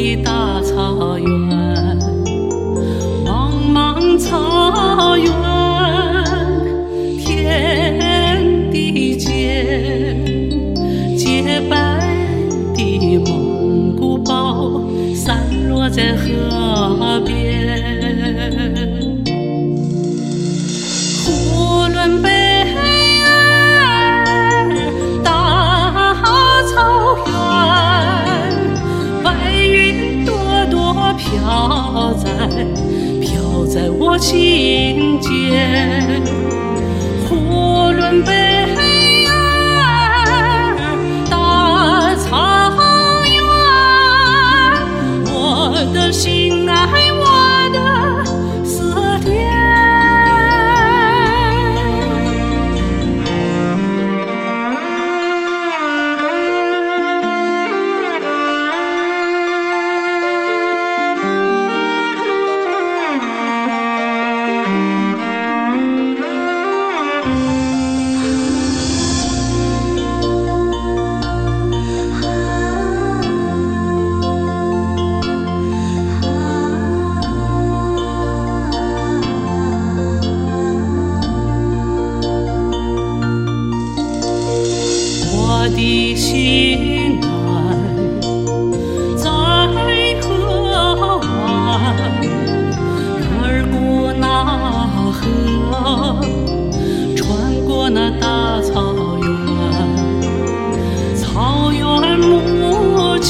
tietää. 在我心间。呼伦贝心爱在河湾耳过那河穿过那大草原草原母亲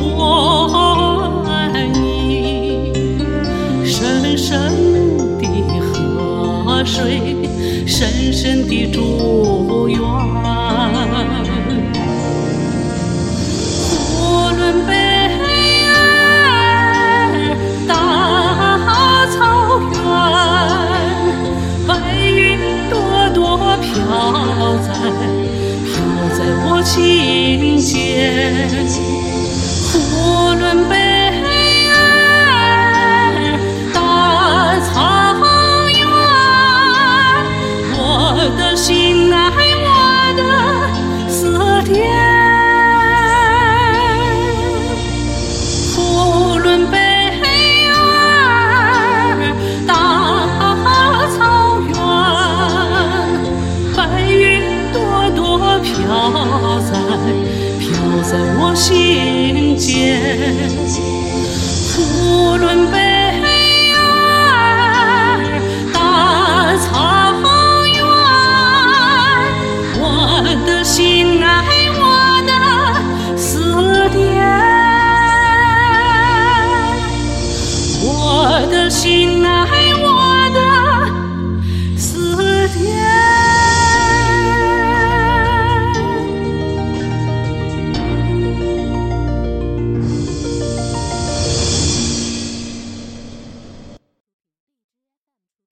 我爱你深深的河水深深的祝愿。心间。